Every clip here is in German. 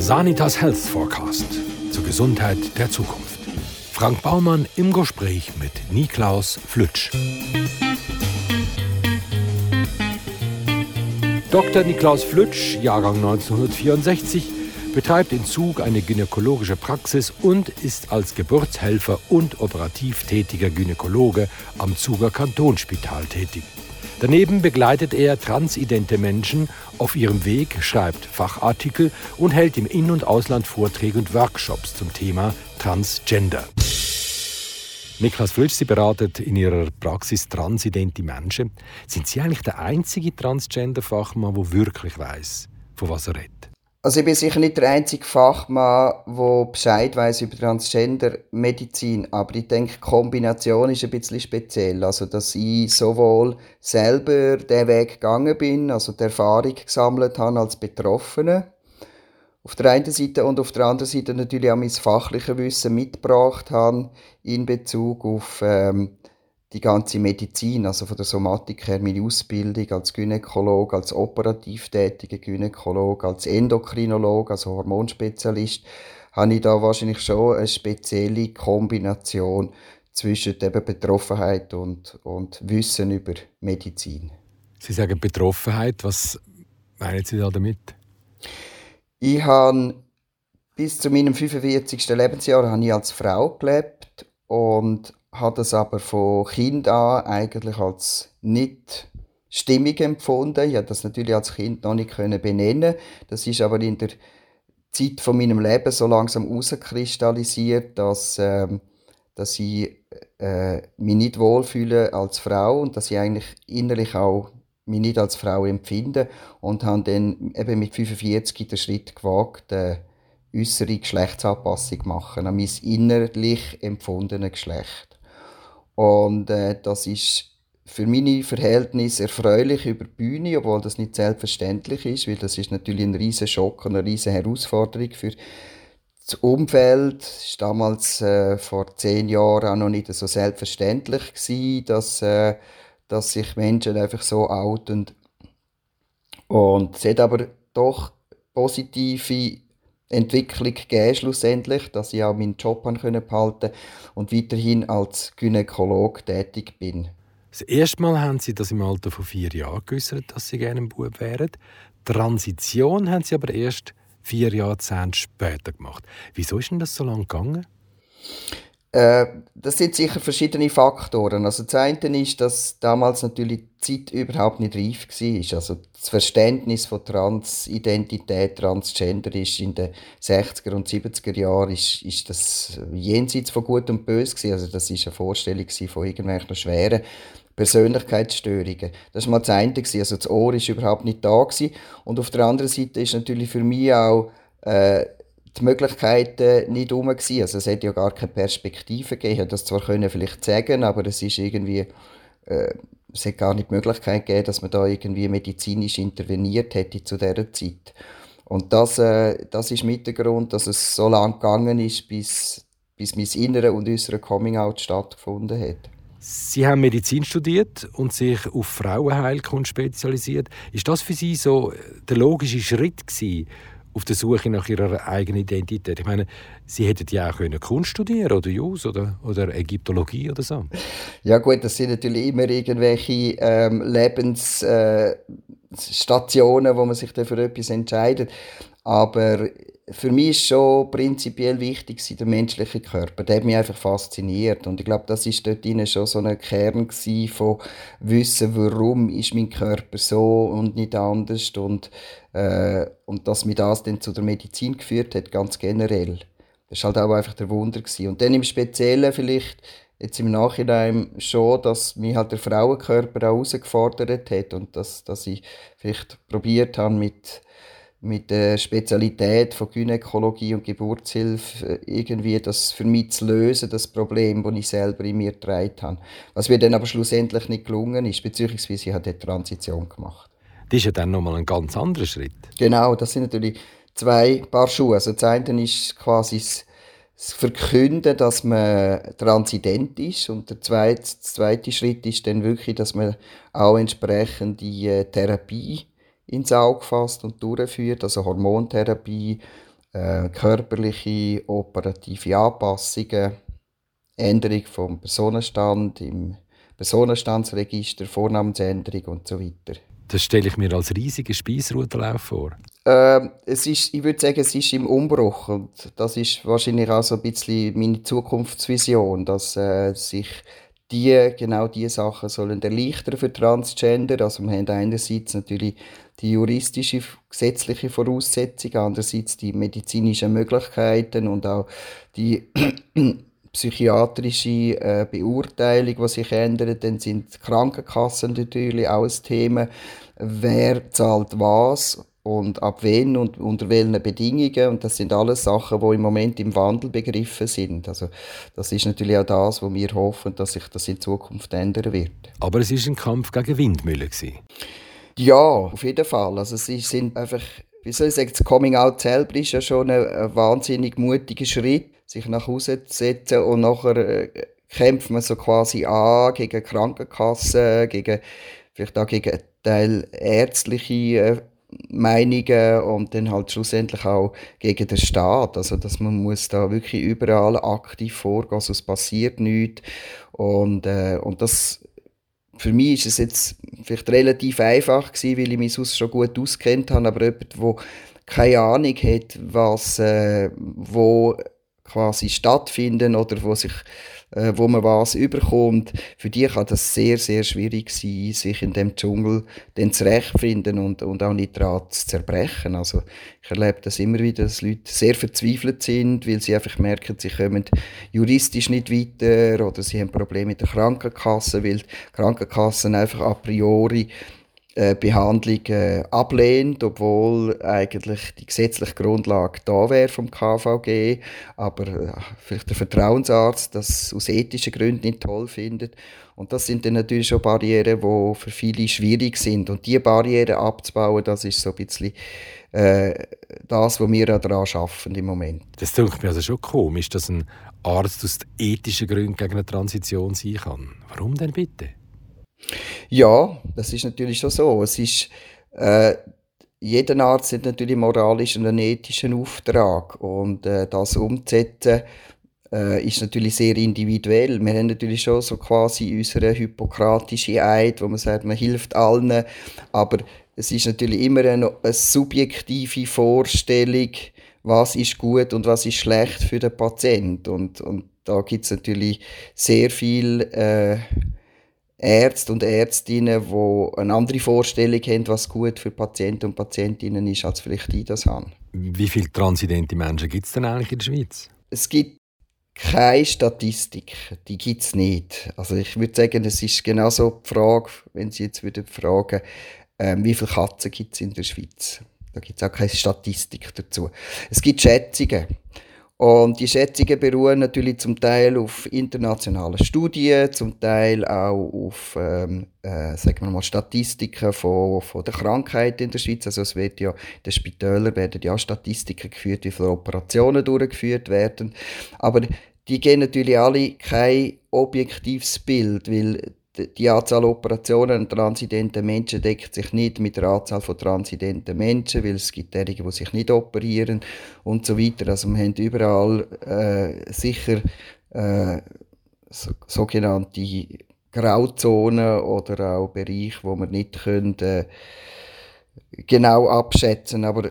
Sanitas Health Forecast zur Gesundheit der Zukunft. Frank Baumann im Gespräch mit Niklaus Flütsch. Dr. Niklaus Flütsch, Jahrgang 1964, betreibt in Zug eine gynäkologische Praxis und ist als Geburtshelfer und operativ tätiger Gynäkologe am Zuger Kantonsspital tätig. Daneben begleitet er transidente Menschen auf ihrem Weg, schreibt Fachartikel und hält im In- und Ausland Vorträge und Workshops zum Thema Transgender. Niklas Flütsch, Sie beraten in Ihrer Praxis transidente Menschen. Sind Sie eigentlich der einzige Transgender-Fachmann, der wirklich weiß, von was er redet? Also ich bin sicher nicht der einzige Fachmann, der Bescheid weiß über Transgender-Medizin, aber ich denke, die Kombination ist ein bisschen speziell. Also, dass ich sowohl selber den Weg gegangen bin, also die Erfahrung gesammelt habe als Betroffene, auf der einen Seite und auf der anderen Seite natürlich auch mein fachliches Wissen mitgebracht habe in Bezug auf ähm, die ganze Medizin, also von der Somatik her, meine Ausbildung als Gynäkolog, als operativ tätiger Gynäkolog, als Endokrinolog, also Hormonspezialist, habe ich da wahrscheinlich schon eine spezielle Kombination zwischen eben Betroffenheit und, und Wissen über Medizin. Sie sagen Betroffenheit, was meinen Sie da damit? Ich habe bis zu meinem 45. Lebensjahr habe ich als Frau gelebt und habe das aber von Kind an eigentlich als nicht stimmig empfunden. Ich konnte das natürlich als Kind noch nicht benennen. Das ist aber in der Zeit von meinem Leben so langsam herauskristallisiert, dass, äh, dass ich äh, mich nicht wohlfühle als Frau und dass ich eigentlich innerlich auch mich nicht als Frau empfinde und habe dann eben mit 45 den Schritt gewagt, äh, äußere Geschlechtsanpassung machen an mein innerlich empfundenes Geschlecht. Und äh, das ist für meine Verhältnisse erfreulich über die Bühne, obwohl das nicht selbstverständlich ist, weil das ist natürlich ein riesen Schock und eine riesen Herausforderung für das Umfeld. Es war damals äh, vor zehn Jahren auch noch nicht so selbstverständlich gewesen, dass, äh, dass sich Menschen einfach so outen. Und es hat aber doch positive Entwicklung gegeben, schlussendlich, dass ich auch meinen Job behalten konnte und weiterhin als Gynäkolog tätig bin. Das erste Mal haben Sie das im Alter von vier Jahren geäußert, dass Sie gerne ein Bub wären. Transition haben Sie aber erst vier Jahrzehnte später gemacht. Wieso ist denn das so lange gegangen? Äh, das sind sicher verschiedene Faktoren. Also das eine ist, dass damals natürlich die Zeit überhaupt nicht reif war. Also das Verständnis von Transidentität, Transgender ist in den 60er und 70er Jahren ist, ist das jenseits von Gut und Böse gewesen. Also das ist eine Vorstellung von irgendwelchen schweren Persönlichkeitsstörungen. Das war mal das eine. Also das Ohr ist überhaupt nicht da gewesen. Und auf der anderen Seite ist natürlich für mich auch äh, die Möglichkeiten nicht herum. Also es hätte ja gar keine Perspektive gegeben. Ich das zwar können vielleicht sagen, aber es ist irgendwie äh, es hat gar nicht die Möglichkeit gegeben, dass man da irgendwie medizinisch interveniert hätte zu dieser Zeit. Und das, äh, das ist mit der Grund, dass es so lange gegangen ist, bis, bis mein innere und äußere Coming-out stattgefunden hat. Sie haben Medizin studiert und sich auf Frauenheilkunde spezialisiert. Ist das für Sie so der logische Schritt gewesen, auf der Suche nach ihrer eigenen Identität. Ich meine, sie hätten ja auch Kunst studieren oder Jus oder, oder Ägyptologie oder so. Ja gut, das sind natürlich immer irgendwelche ähm, Lebensstationen, äh, wo man sich dann für etwas entscheidet. Aber für mich ist schon prinzipiell wichtig der menschliche Körper. Der hat mich einfach fasziniert und ich glaube, das ist dort schon so ein Kern von Wissen, warum ist mein Körper so und nicht anders und äh, und dass mich das dann zu der Medizin geführt hat, ganz generell. Das war halt auch einfach der Wunder gewesen. und dann im Speziellen vielleicht jetzt im Nachhinein schon, dass mich halt der Frauenkörper auch herausgefordert hat und dass, dass ich vielleicht probiert habe mit mit der Spezialität von Gynäkologie und Geburtshilfe äh, irgendwie das für mich zu lösen, das Problem, das ich selber in mir getragen habe. Was mir dann aber schlussendlich nicht gelungen ist, beziehungsweise ich habe die Transition gemacht. Das ist ja dann nochmal ein ganz anderer Schritt. Genau, das sind natürlich zwei Paar Schuhe. Also das eine ist quasi das Verkünden, dass man transident ist und der zweite, der zweite Schritt ist dann wirklich, dass man auch entsprechend die äh, Therapie ins Auge fasst und durchführt, also Hormontherapie, äh, körperliche, operative Anpassungen, Änderung vom Personenstand im Personenstandsregister, Vornamensänderung und so weiter. Das stelle ich mir als riesigen Speisrutelauf vor. Äh, es ist, ich würde sagen, es ist im Umbruch und das ist wahrscheinlich auch so ein bisschen meine Zukunftsvision, dass äh, sich die, genau diese Sachen sollen erleichtern für Transgender. Also wir haben einerseits natürlich die juristische, gesetzliche Voraussetzungen, andererseits die medizinischen Möglichkeiten und auch die psychiatrische äh, Beurteilung, die sich ändert. Dann sind die Krankenkassen natürlich auch ein Thema. Wer zahlt was und ab wen und unter welchen Bedingungen. Und das sind alles Sachen, die im Moment im Wandel begriffen sind. Also das ist natürlich auch das, wo wir hoffen, dass sich das in Zukunft ändern wird. Aber es ist ein Kampf gegen Windmühlen. Ja, auf jeden Fall. Also sie sind einfach, wie soll ich sagen, das Coming Out selber ist ja schon ein, ein wahnsinnig mutiger Schritt, sich nach Hause zu setzen und nachher äh, kämpft man so quasi an gegen Krankenkassen, gegen vielleicht auch gegen Teil ärztliche äh, Meinungen und dann halt schlussendlich auch gegen den Staat. Also, dass man muss da wirklich überall aktiv vorgehen, also es passiert nichts. Und, äh, und das, für mich ist es jetzt vielleicht relativ einfach gewesen, weil ich mich sonst schon gut auskennt habe, aber jemand, der keine Ahnung hat, was, äh, wo quasi stattfinden oder wo sich äh, wo man was überkommt, für die kann das sehr, sehr schwierig sein, sich in dem Dschungel dann zurechtfinden und, und auch nicht daran zu zerbrechen. Also ich erlebe das immer wieder, dass Leute sehr verzweifelt sind, weil sie einfach merken, sie kommen juristisch nicht weiter oder sie haben Probleme mit der Krankenkasse, weil die Krankenkassen einfach a priori Behandlung äh, ablehnt, obwohl eigentlich die gesetzliche Grundlage da wäre vom KVG, aber äh, vielleicht der Vertrauensarzt das aus ethischen Gründen nicht toll findet. Und das sind dann natürlich schon Barrieren, die für viele schwierig sind. Und diese Barrieren abzubauen, das ist so ein bisschen äh, das, was wir daran arbeiten im Moment. Das klingt mir also schon komisch, dass ein Arzt aus ethischen Gründen gegen eine Transition sein kann. Warum denn bitte? Ja, das ist natürlich schon so. Es ist, äh, jeder Arzt hat natürlich moralischen und ethischen Auftrag und äh, das umzusetzen äh, ist natürlich sehr individuell. Wir haben natürlich schon so quasi unsere hypokratische Eid, wo man sagt, man hilft allen, aber es ist natürlich immer eine, eine subjektive Vorstellung, was ist gut und was ist schlecht für den Patient und, und da gibt es natürlich sehr viel äh, Ärzte und Ärztinnen, die eine andere Vorstellung haben, was gut für Patienten und Patientinnen ist, als vielleicht ich das habe. Wie viele transidente Menschen gibt es denn eigentlich in der Schweiz? Es gibt keine Statistik, die gibt es nicht. Also ich würde sagen, es ist genauso die Frage, wenn Sie jetzt würden fragen, ähm, wie viele Katzen gibt es in der Schweiz? Da gibt es auch keine Statistik dazu. Es gibt Schätzungen. Und die Schätzungen beruhen natürlich zum Teil auf internationalen Studien, zum Teil auch auf ähm, äh, sagen wir mal Statistiken von, von der Krankheit in der Schweiz. Also es wird ja den Spitälern werden ja Statistiken geführt, wie viele Operationen durchgeführt werden. Aber die geben natürlich alle kein objektives Bild, weil die Anzahl Operationen an transidenten Menschen deckt sich nicht mit der Anzahl von transidenten Menschen, weil es gibt derige, die sich nicht operieren und so weiter. Also wir haben überall äh, sicher äh, so, sogenannte Grauzonen oder auch Bereiche, wo man nicht können, äh, genau abschätzen Aber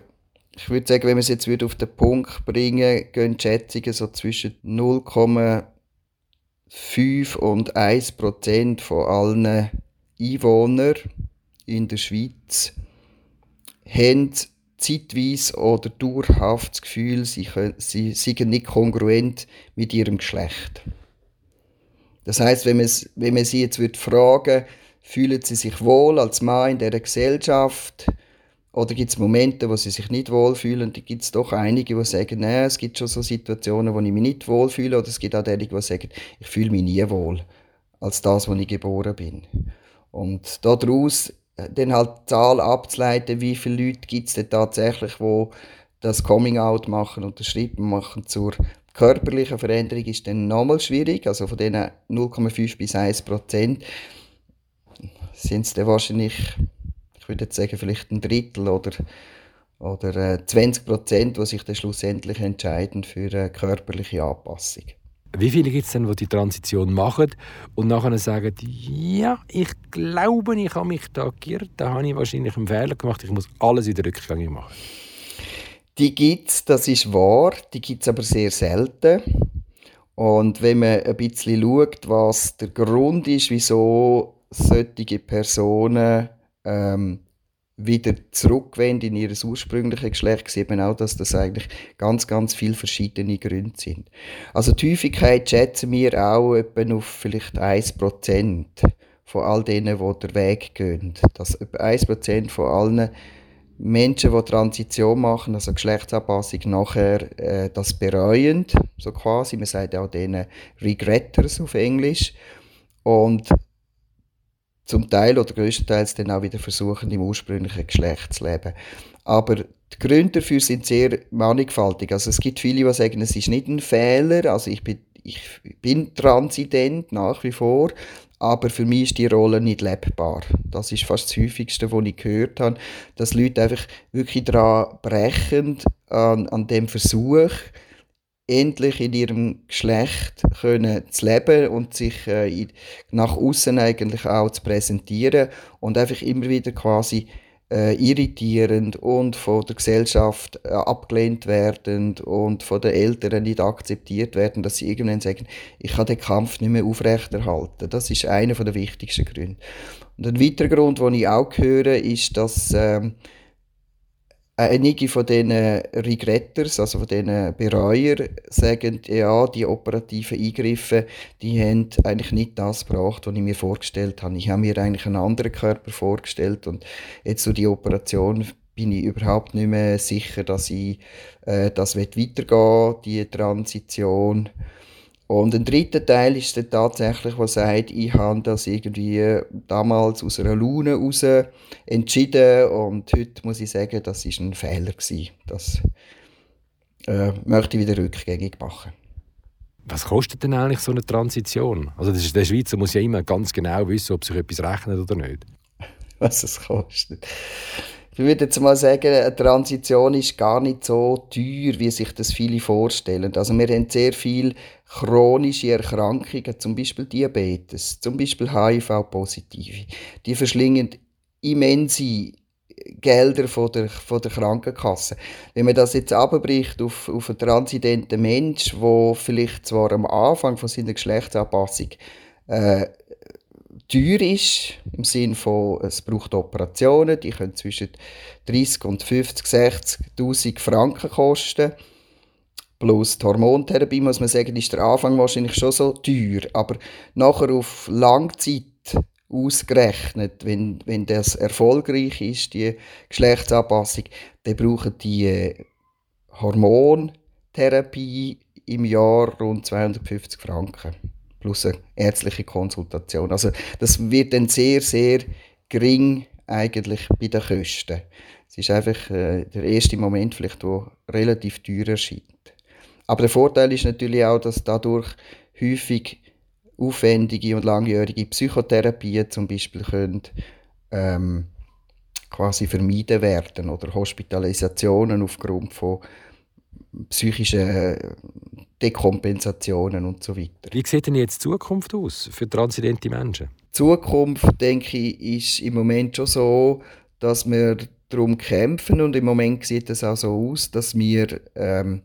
ich würde sagen, wenn man es jetzt auf den Punkt bringen gehen die Schätzungen so zwischen 0, 5 und 1 Prozent von allen Einwohnern in der Schweiz haben zeitweise oder dauerhaft das Gefühl, sie, können, sie seien nicht kongruent mit ihrem Geschlecht. Das heißt, wenn, wenn man sie jetzt fragen würde, fühlen sie sich wohl als Mann in dieser Gesellschaft, oder gibt es Momente, wo sie sich nicht wohlfühlen? Da gibt es doch einige, die sagen, nee, es gibt schon so Situationen, wo ich mich nicht wohlfühle. Oder es gibt auch diejenigen, die sagen, ich fühle mich nie wohl als das, wo ich geboren bin. Und daraus äh, dann halt die Zahl abzuleiten, wie viele Leute gibt es denn tatsächlich, wo das Coming-out machen und den Schritt machen zur körperlichen Veränderung, ist dann nochmal schwierig. Also von diesen 0,5 bis 1 Prozent sind es dann wahrscheinlich ich würde jetzt sagen, vielleicht ein Drittel oder oder äh, 20 Prozent, die sich dann schlussendlich entscheiden für eine körperliche Anpassung. Wie viele gibt es denn, die die Transition machen und nachher sagen, ja, ich glaube, ich habe mich da geirrt, da habe ich wahrscheinlich einen Fehler gemacht, ich muss alles wieder rückgängig machen? Die gibt es, das ist wahr, die gibt es aber sehr selten. Und wenn man ein bisschen schaut, was der Grund ist, wieso solche Personen ähm, wieder zurückwenden in ihr ursprüngliches Geschlecht, sieht man auch, dass das eigentlich ganz, ganz viele verschiedene Gründe sind. Also die Häufigkeit schätzen wir auch etwa auf vielleicht 1% von all denen, die den Weg gehen. Dass etwa 1% von allen Menschen, die Transition machen, also Geschlechtsanpassung, nachher äh, das bereuen, so quasi. Man sagt auch denen Regretters auf Englisch. Und zum Teil oder größtenteils dann auch wieder versuchen, im ursprünglichen Geschlecht zu leben. Aber die Gründe dafür sind sehr mannigfaltig. Also es gibt viele, die sagen, es ist nicht ein Fehler, also ich bin, ich bin transident nach wie vor, aber für mich ist die Rolle nicht lebbar. Das ist fast das häufigste, was ich gehört habe, dass Leute einfach wirklich daran brechen, an, an dem Versuch, endlich in ihrem Geschlecht können zu leben und sich äh, nach außen eigentlich auch zu präsentieren und einfach immer wieder quasi äh, irritierend und von der Gesellschaft äh, abgelehnt werden und von den Eltern nicht akzeptiert werden, dass sie irgendwann sagen, ich kann den Kampf nicht mehr aufrechterhalten. Das ist einer der wichtigsten Gründe. Und ein weiterer Grund, den ich auch höre, ist, dass ähm, einige von diesen Regretters, also von diesen Bereuern, sagen, ja, die operativen Eingriffe, die haben eigentlich nicht das gebracht, was ich mir vorgestellt habe. Ich habe mir eigentlich einen anderen Körper vorgestellt und jetzt so die Operation bin ich überhaupt nicht mehr sicher, dass ich äh, das weitergehen die Transition. Und ein dritter Teil ist dann tatsächlich, der sagt, ich habe das irgendwie damals aus einer Laune heraus entschieden und heute muss ich sagen, das ist ein Fehler gewesen. Das äh, möchte ich wieder rückgängig machen. Was kostet denn eigentlich so eine Transition? Also der Schweizer muss ja immer ganz genau wissen, ob sich etwas rechnet oder nicht. Was es kostet. Ich würde jetzt mal sagen, eine Transition ist gar nicht so teuer, wie sich das viele vorstellen. Also wir haben sehr viele chronische Erkrankungen, zum Beispiel Diabetes, zum Beispiel HIV-Positive. Die verschlingen immense Gelder von der, von der Krankenkasse. Wenn man das jetzt abbricht auf, auf einen transidenten Mensch, der vielleicht zwar am Anfang von seiner Geschlechtsanpassung äh, teuer ist, im Sinne von, es braucht Operationen, die können zwischen 30 und 50, 60'000 Franken kosten. Plus die Hormontherapie, muss man sagen, ist der Anfang wahrscheinlich schon so teuer. Aber nachher auf Langzeit ausgerechnet, wenn, wenn das erfolgreich ist, die Geschlechtsanpassung, dann brauchen die äh, Hormontherapie im Jahr rund 250 Franken plus eine ärztliche Konsultation. Also das wird dann sehr, sehr gering eigentlich bei den Kosten. Es ist einfach äh, der erste Moment, vielleicht, wo relativ teuer erscheint. Aber der Vorteil ist natürlich auch, dass dadurch häufig aufwendige und langjährige Psychotherapien zum Beispiel können, ähm, quasi vermieden werden oder Hospitalisationen aufgrund von psychischen Dekompensationen und so weiter. Wie sieht denn jetzt die Zukunft aus für transidente Menschen? Die Zukunft, denke ich, ist im Moment schon so, dass wir darum kämpfen und im Moment sieht es auch so aus, dass wir ähm,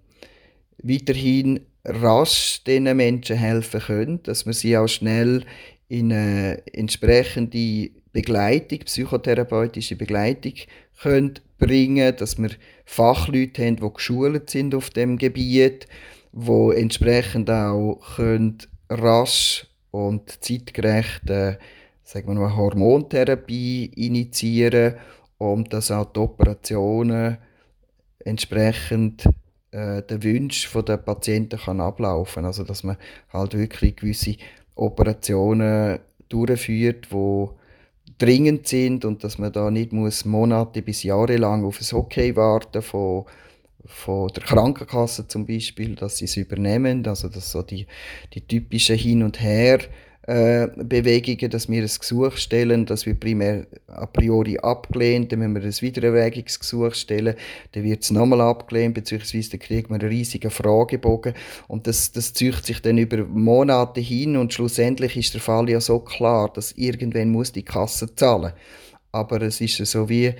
weiterhin rasch diesen Menschen helfen können, dass wir sie auch schnell in eine entsprechende Begleitung, psychotherapeutische Begleitung können bringen, dass wir Fachleute haben, die geschult sind auf dem Gebiet, wo entsprechend auch können rasch und zeitgerecht äh, sagen wir mal, Hormontherapie initiieren und dass auch die Operationen entsprechend äh, den Wünschen der Patienten kann ablaufen Also dass man halt wirklich gewisse Operationen durchführt, die dringend sind und dass man da nicht muss Monate bis Jahre lang auf ein Okay warten von von der Krankenkasse zum Beispiel, dass sie es übernehmen, also dass so die, die typischen Hin und Her äh, Bewegungen, dass wir ein Gesuch stellen, das wird primär a priori abgelehnt, dann müssen wir ein Wiedererwägungsgesuch stellen, dann wird es nochmal abgelehnt, beziehungsweise dann kriegt man einen riesigen Fragebogen. Und das, das zieht sich dann über Monate hin und schlussendlich ist der Fall ja so klar, dass irgendwann muss die Kasse zahlen. Aber es ist so wie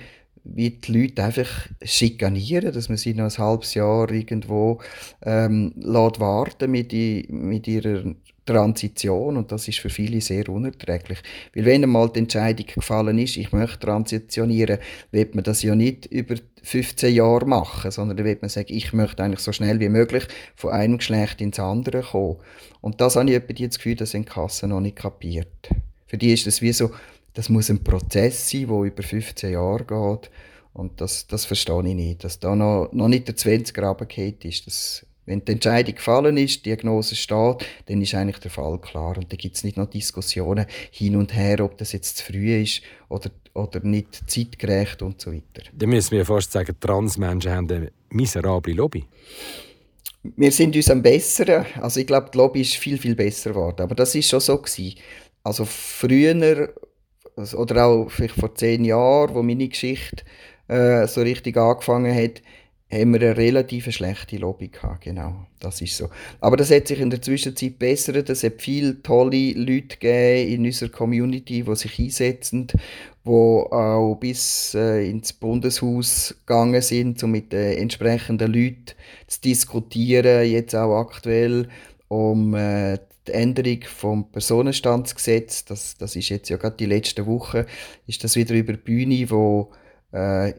wie die Leute einfach schikanieren, dass man sie noch ein halbes Jahr irgendwo ähm, lässt warten mit, die, mit ihrer Transition und das ist für viele sehr unerträglich. Weil wenn einmal die Entscheidung gefallen ist, ich möchte transitionieren, wird man das ja nicht über 15 Jahre machen, sondern dann wird man sagen, ich möchte eigentlich so schnell wie möglich von einem Geschlecht ins andere kommen. Und das habe ich das Gefühl, dass in Kassen noch nicht kapiert. Für die ist das wie so, das muss ein Prozess sein, der über 15 Jahre geht. Und das, das verstehe ich nicht, dass da noch, noch nicht der 20 runtergefallen ist. Das, wenn die Entscheidung gefallen ist, die Diagnose steht, dann ist eigentlich der Fall klar. Und da gibt es nicht noch Diskussionen hin und her, ob das jetzt zu früh ist oder, oder nicht zeitgerecht und so weiter. Dann müssen wir fast sagen, Transmenschen haben eine miserable Lobby. Wir sind uns am Besseren. Also ich glaube, die Lobby ist viel, viel besser geworden. Aber das ist schon so gewesen. Also früher oder auch vielleicht vor zehn Jahren, wo meine Geschichte äh, so richtig angefangen hat, haben wir eine relativ schlechte Lobby gehabt, genau. Das ist so. Aber das hat sich in der Zwischenzeit bessert. Es hat viele tolle Leute gegeben in unserer Community, die sich einsetzen, die auch bis äh, ins Bundeshaus gegangen sind, um mit den entsprechenden Leuten zu diskutieren, jetzt auch aktuell um äh, die Änderung vom Personenstandsgesetz. Das, das ist jetzt ja gerade die letzte Woche, ist das wieder über die Bühne, wo äh,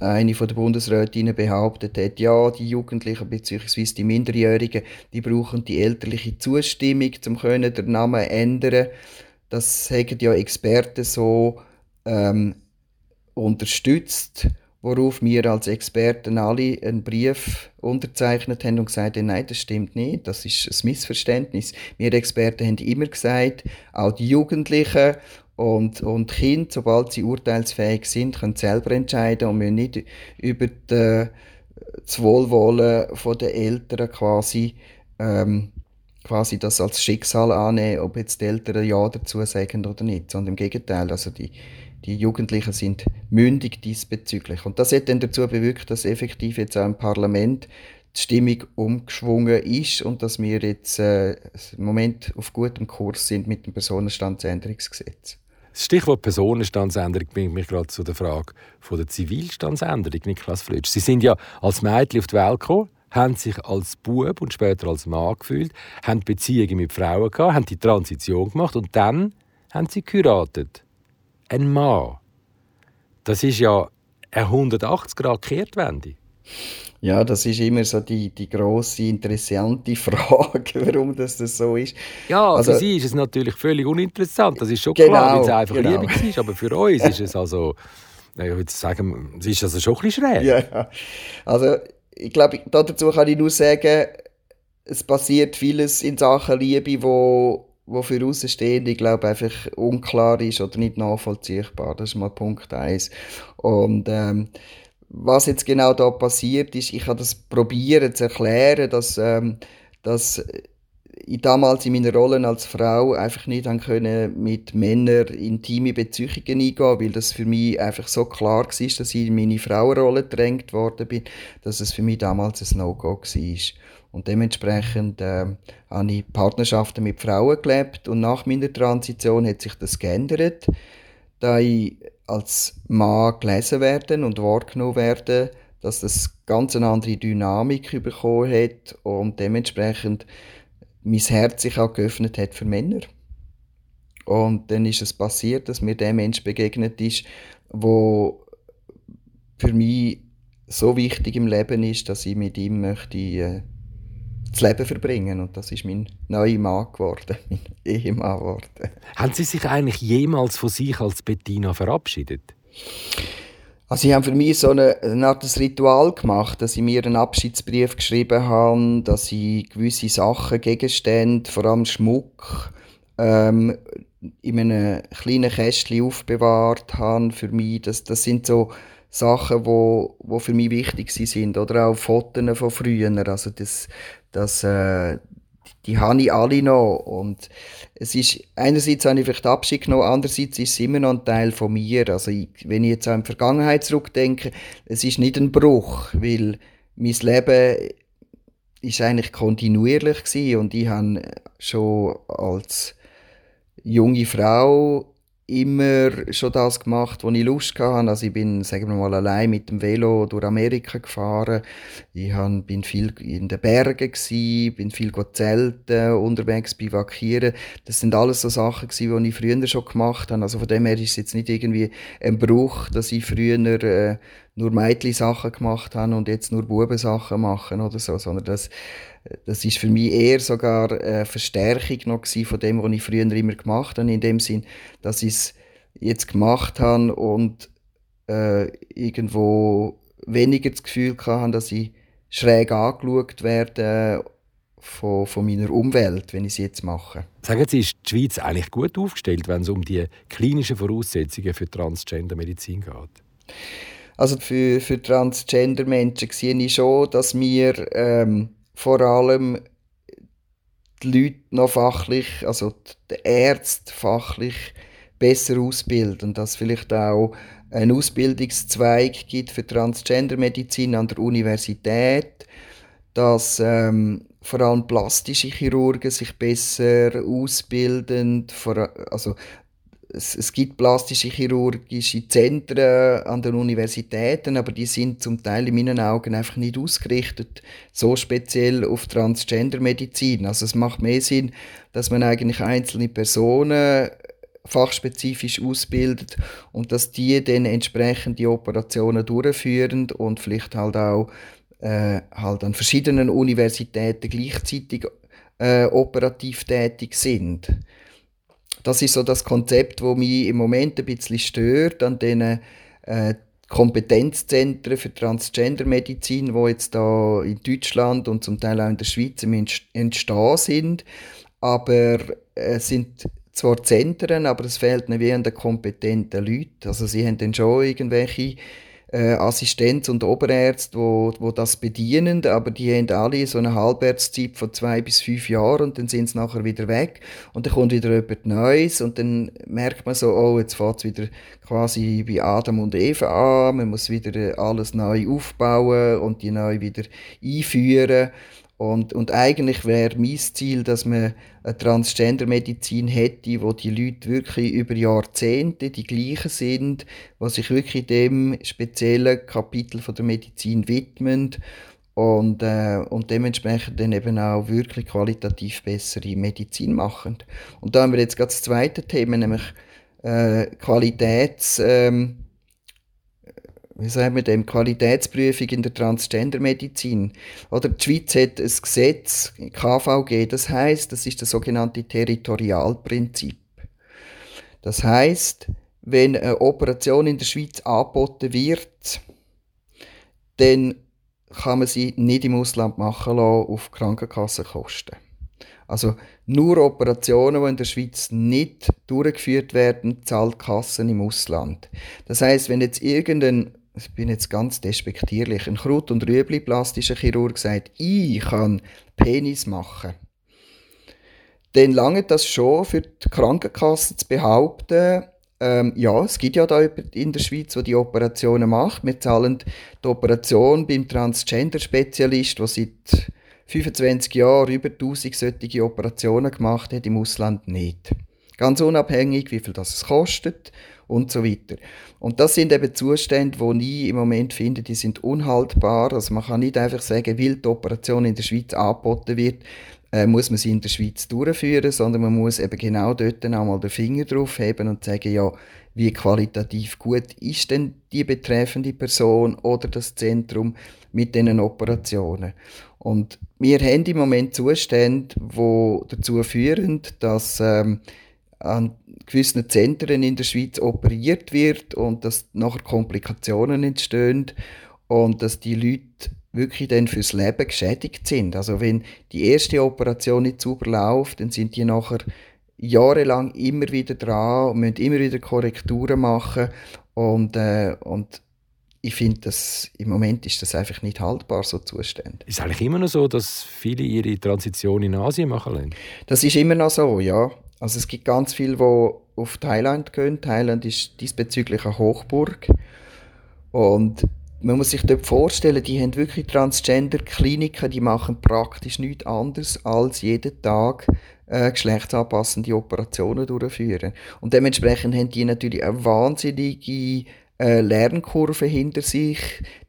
eine von der Bundesrätinnen behauptet hat, ja, die Jugendlichen bzw. die Minderjährigen, die brauchen die elterliche Zustimmung, um können den Namen ändern. Das haben ja Experten so ähm, unterstützt, worauf wir als Experten alle einen Brief unterzeichnet haben und gesagt haben, nein, das stimmt nicht, das ist ein Missverständnis. Wir Experten haben immer gesagt, auch die Jugendlichen und, und Kinder, sobald sie urteilsfähig sind, können selber entscheiden und müssen nicht über die, das Wohlwollen der Eltern quasi, ähm, quasi das als Schicksal annehmen, ob jetzt die Eltern Ja dazu sagen oder nicht, sondern im Gegenteil, also die, die Jugendlichen sind mündig diesbezüglich. Und das hat dann dazu bewirkt, dass effektiv jetzt auch im Parlament die Stimmung umgeschwungen ist und dass wir jetzt äh, im Moment auf gutem Kurs sind mit dem Personenstandsänderungsgesetz. Das Stichwort Personenstandsänderung bringt mich gerade zu der Frage von der Zivilstandsänderung, Niklas Flötsch. Sie sind ja als Mädchen auf die Welt gekommen, haben sich als Bub und später als Mann gefühlt, haben Beziehungen mit Frauen gehabt, haben die Transition gemacht und dann haben sie geheiratet. Ein Mann. Das ist ja eine 180 Grad Kehrtwende. Ja, das ist immer so die, die grosse, interessante Frage, warum das, das so ist. Ja, also, für sie ist es natürlich völlig uninteressant, das ist schon genau, klar, weil es einfach genau. Liebe ist, aber für uns ist es also, ich würde sagen, es ist also schon ein bisschen schräg. Ja, also ich glaube, dazu kann ich nur sagen, es passiert vieles in Sachen Liebe, wo, wo für Außenstehende, ich glaube, einfach unklar ist oder nicht nachvollziehbar. Das ist mal Punkt 1. Und ähm, was jetzt genau da passiert ist, ich habe das probieren zu erklären, dass, ähm, dass ich damals in meiner Rolle als Frau einfach nicht können mit Männern intime Beziehungen eingehen, weil das für mich einfach so klar war, dass ich in meine Frauenrolle gedrängt worden bin, dass es für mich damals ein No-Go war. Und dementsprechend äh, habe ich Partnerschaften mit Frauen gelebt und nach meiner Transition hat sich das geändert, da ich als Mann gelesen werden und wahrgenommen werden, dass das ganz eine andere Dynamik bekommen hat und dementsprechend mein Herz sich auch geöffnet hat für Männer. Und dann ist es passiert, dass mir der Mensch begegnet ist, wo für mich so wichtig im Leben ist, dass ich mit ihm möchte äh, das Leben verbringen. Und das ist mein neuer Mann geworden, mein Ehemann geworden. Haben Sie sich eigentlich jemals von sich als Bettina verabschiedet? Also sie haben für mich so eine, eine Art Ritual gemacht, dass sie mir einen Abschiedsbrief geschrieben haben, dass sie gewisse Sachen, Gegenstände, vor allem Schmuck, ähm, in einem kleinen Kästchen aufbewahrt haben für mich. Das, das sind so Sachen, wo, wo für mich wichtig sind. Oder auch Fotos von früher. Also das, das, äh, die habe ich alle noch. Und es ist, einerseits habe ich vielleicht Abschied genommen, andererseits ist es immer noch ein Teil von mir. Also ich, wenn ich jetzt an die Vergangenheit zurückdenke, es ist nicht ein Bruch, weil mein Leben ist eigentlich kontinuierlich gewesen und ich habe schon als junge Frau immer schon das gemacht, wo ich Lust hatte. Also ich bin, sagen wir mal, allein mit dem Velo durch Amerika gefahren. Ich bin viel in den Bergen gewesen, bin viel zelten, unterwegs bivakieren. Das sind alles so Sachen gewesen, die ich früher schon gemacht habe. Also von dem her ist es jetzt nicht irgendwie ein Bruch, dass ich früher äh, nur Mädchen-Sachen gemacht habe und jetzt nur Bubensachen machen oder so, sondern das, das ist für mich eher sogar eine Verstärkung noch von dem, was ich früher immer gemacht habe, in dem Sinn, dass ich es jetzt gemacht habe und äh, irgendwo weniger das Gefühl hatte, dass ich schräg angeschaut werde von, von meiner Umwelt, wenn ich es jetzt mache. Sagen Sie, ist die Schweiz eigentlich gut aufgestellt, wenn es um die klinischen Voraussetzungen für Transgender-Medizin geht? Also für, für Transgender-Menschen sehe ich schon, dass wir ähm, vor allem die Leute noch fachlich, also die Ärzte fachlich besser ausbilden. Dass vielleicht auch ein Ausbildungszweig gibt für Transgender-Medizin an der Universität, dass ähm, vor allem plastische Chirurgen sich besser ausbilden, also es, es gibt plastische chirurgische Zentren an den Universitäten, aber die sind zum Teil in meinen Augen einfach nicht ausgerichtet, so speziell auf Transgender-Medizin. Also es macht mehr Sinn, dass man eigentlich einzelne Personen fachspezifisch ausbildet und dass die dann entsprechend die Operationen durchführen und vielleicht halt auch äh, halt an verschiedenen Universitäten gleichzeitig äh, operativ tätig sind. Das ist so das Konzept, wo mich im Moment ein bisschen stört an den äh, Kompetenzzentren für Transgender-Medizin, wo jetzt da in Deutschland und zum Teil auch in der Schweiz Entstehen sind. Aber es sind zwar Zentren, aber es fehlt nicht wie an den kompetenten Leuten. Also sie haben dann schon irgendwelche äh, Assistenz- und Oberärzte, wo, wo das bedienen, aber die haben alle so eine Halbwertszeit von zwei bis fünf Jahren und dann sind sie nachher wieder weg. Und dann kommt wieder jemand Neues und dann merkt man so, oh, jetzt fängt es wieder quasi bei Adam und Eva an, man muss wieder alles neu aufbauen und die neu wieder einführen und, und eigentlich wäre mein Ziel, dass man eine Transgender-Medizin hätte, wo die Leute wirklich über Jahrzehnte die gleichen sind, was sich wirklich dem speziellen Kapitel von der Medizin widmen und, äh, und dementsprechend dann eben auch wirklich qualitativ bessere Medizin machen. Und da haben wir jetzt gerade das zweite Thema, nämlich äh, Qualitäts... Ähm, wie sagen wir dem, Qualitätsprüfung in der Transgender-Medizin. Oder die Schweiz hat ein Gesetz, KVG, das heißt, das ist das sogenannte Territorialprinzip. Das heißt, wenn eine Operation in der Schweiz angeboten wird, dann kann man sie nicht im Ausland machen lassen auf Krankenkassenkosten. Also nur Operationen, die in der Schweiz nicht durchgeführt werden, zahlt Kassen im Ausland. Das heißt, wenn jetzt irgendein ich bin jetzt ganz despektierlich, ein Krut- und Rüebli-plastischer Chirurg sagt, ich kann Penis machen, dann lange das schon für die Krankenkasse zu behaupten, ähm, ja, es gibt ja da in der Schweiz, wo die Operationen macht. Wir zahlen die Operation beim Transgender-Spezialist, der seit 25 Jahren über 1000 solche Operationen gemacht hat, im Ausland nicht. Ganz unabhängig, wie viel das kostet und so weiter. Und das sind eben Zustände, die ich im Moment finde, die sind unhaltbar. Also man kann nicht einfach sagen, weil die Operation in der Schweiz angeboten wird, äh, muss man sie in der Schweiz durchführen, sondern man muss eben genau dort einmal den Finger drauf heben und sagen, ja, wie qualitativ gut ist denn die betreffende Person oder das Zentrum mit diesen Operationen. Und wir haben im Moment Zustände, die dazu führen, dass ähm, an gewissen Zentren in der Schweiz operiert wird und dass nachher Komplikationen entstehen und dass die Leute wirklich dann fürs Leben geschädigt sind. Also wenn die erste Operation nicht sauber läuft, dann sind die nachher jahrelang immer wieder dran und müssen immer wieder Korrekturen machen und, äh, und ich finde, dass im Moment ist das einfach nicht haltbar, so Zustände. Ist es eigentlich immer noch so, dass viele ihre Transition in Asien machen lassen? Das ist immer noch so, ja. Also es gibt ganz viele, die auf Thailand gehen. Thailand ist diesbezüglich eine Hochburg. Und man muss sich dort vorstellen, die haben wirklich Transgender-Kliniken, die machen praktisch nichts anderes als jeden Tag äh, geschlechtsanpassende Operationen durchführen. Und dementsprechend haben die natürlich eine wahnsinnige äh, Lernkurve hinter sich.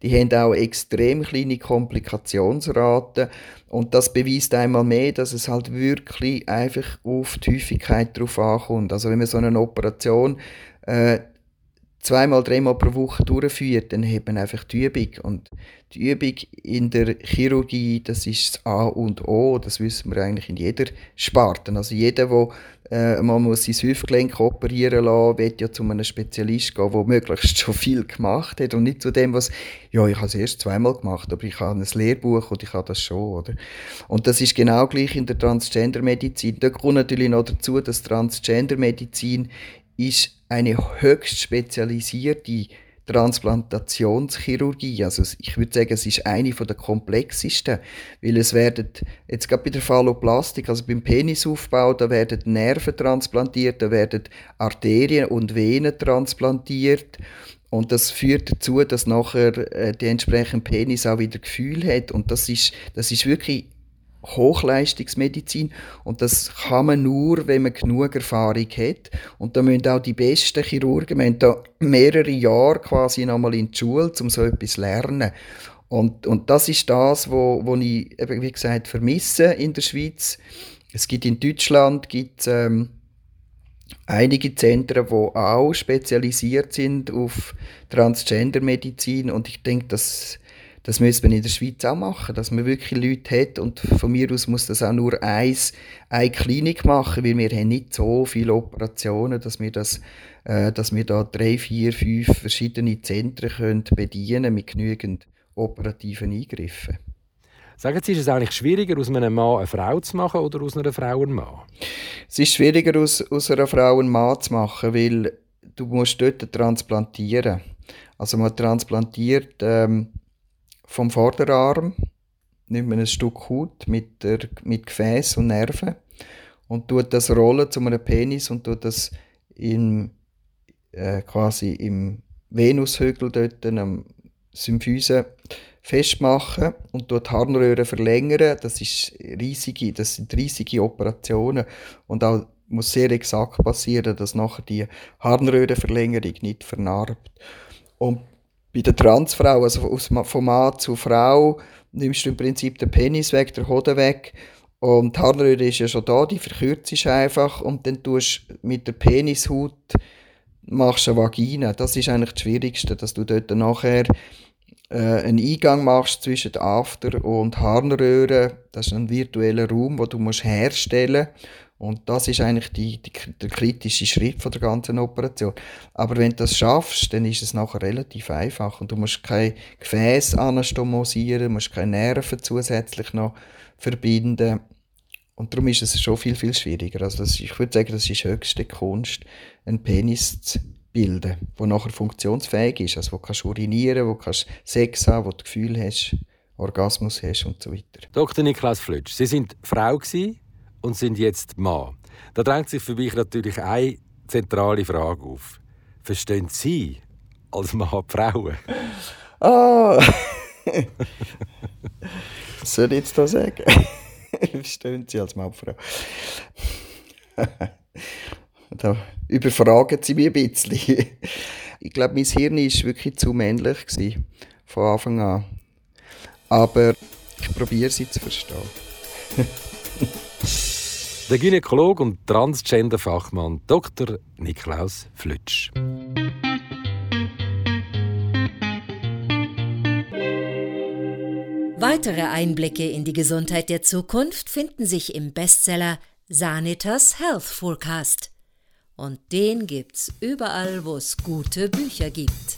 Die haben auch extrem kleine Komplikationsraten. Und das beweist einmal mehr, dass es halt wirklich einfach auf die Häufigkeit drauf ankommt. Also wenn man so eine Operation äh, zweimal, dreimal pro Woche durchführt, dann hat man einfach die Übung. Und die Übung in der Chirurgie, das ist das A und O, das wissen wir eigentlich in jeder Sparte. Also jeder, der äh, man muss sein Hüftgelenk operieren lassen, will ja zu einem Spezialist gehen, der möglichst schon viel gemacht hat und nicht zu dem, was, ja, ich habe es erst zweimal gemacht, aber ich habe ein Lehrbuch und ich habe das schon, oder? Und das ist genau gleich in der Transgendermedizin. Da kommt natürlich noch dazu, dass Transgendermedizin ist eine höchst spezialisierte Transplantationschirurgie. Also ich würde sagen, es ist eine der komplexesten, weil es werden, jetzt gerade bei der Phalloplastik, also beim Penisaufbau, da werden Nerven transplantiert, da werden Arterien und Venen transplantiert und das führt dazu, dass nachher äh, der entsprechende Penis auch wieder Gefühl hat und das ist, das ist wirklich Hochleistungsmedizin und das kann man nur, wenn man genug Erfahrung hat. Und da müssen auch die besten Chirurgen, haben da mehrere Jahre quasi nochmal in die Schule, um so etwas zu lernen. Und, und das ist das, wo, wo ich, eben, wie gesagt, vermisse in der Schweiz. Es gibt in Deutschland gibt, ähm, einige Zentren, die auch spezialisiert sind auf Transgender-Medizin und ich denke, dass das müsste man in der Schweiz auch machen, dass man wirklich Leute hat und von mir aus muss das auch nur eins, eine Klinik machen, weil wir haben nicht so viele Operationen, dass wir, das, äh, dass wir da drei, vier, fünf verschiedene Zentren können bedienen mit genügend operativen Eingriffen. Sagen Sie, ist es eigentlich schwieriger, aus einem Mann eine Frau zu machen oder aus einer Frau einen Mann? Es ist schwieriger, aus, aus einer Frau einen Mann zu machen, weil du musst dort transplantieren. Also man transplantiert ähm, vom Vorderarm nimmt man ein Stück Haut mit, der, mit Gefäß und Nerven und tut das rollen zu einem Penis und tut das in, äh, quasi im Venushügel dort am Symphyse festmachen und dort Harnröhre verlängern. Das, ist riesige, das sind riesige Operationen und auch muss sehr exakt passieren, dass nachher die Harnröhrenverlängerung nicht vernarbt. Und bei der Transfrau, also von Mann zu Frau, nimmst du im Prinzip den Penis weg, den Hoden weg. Und die Harnröhre ist ja schon da, die verkürzt sich einfach und dann tust du mit der Penishaut machst eine Vagina. Das ist eigentlich das Schwierigste, dass du dort nachher äh, einen Eingang machst zwischen After und Harnröhre. Das ist ein virtueller Raum, den du musst herstellen musst. Und das ist eigentlich die, die, der kritische Schritt von der ganzen Operation. Aber wenn du das schaffst, dann ist es nachher relativ einfach. Und du musst kein Gefäß anastomosieren, musst keine Nerven zusätzlich noch verbinden. Und darum ist es schon viel, viel schwieriger. Also das, ich würde sagen, das ist höchste Kunst, einen Penis zu bilden, der nachher funktionsfähig ist. Also wo kannst du urinieren, wo kannst Sex haben, wo du Gefühl hast, Orgasmus hast und so weiter. Dr. Niklas Flötsch, Sie sind Frau und sind jetzt Mann. Da drängt sich für mich natürlich eine zentrale Frage auf. Verstehen Sie als Mann die Frauen? Ah! Was soll ich jetzt da sagen? Verstehen Sie als Mann die Frau? da überfragen Sie mich ein bisschen. Ich glaube, mein Hirn war wirklich zu männlich gewesen, von Anfang an. Aber ich probiere sie zu verstehen. Der Gynäkolog und Transgender-Fachmann Dr. Niklaus Flütsch. Weitere Einblicke in die Gesundheit der Zukunft finden sich im Bestseller Sanitas Health Forecast. Und den gibt's überall, wo es gute Bücher gibt.